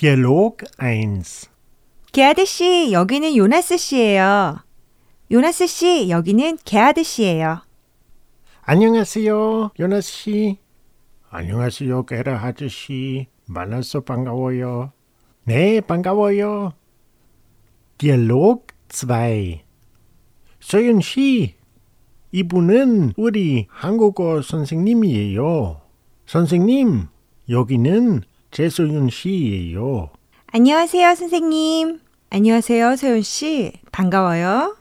Dialog 1. 게하드 씨, 여기는 요나스 씨예요. 요나스 씨, 여기는 게하드 씨예요. 안녕하세요, 요나스 씨. 안녕하세요, 게라 아저씨. 만나서 반가워요. 네, 반가워요. Dialog 2. 서윤 씨, 이분은 우리 한국어 선생님이에요. 선생님, 여기는 재소윤 씨예요. 안녕하세요, 선생님. 안녕하세요, 소연 씨. 반가워요.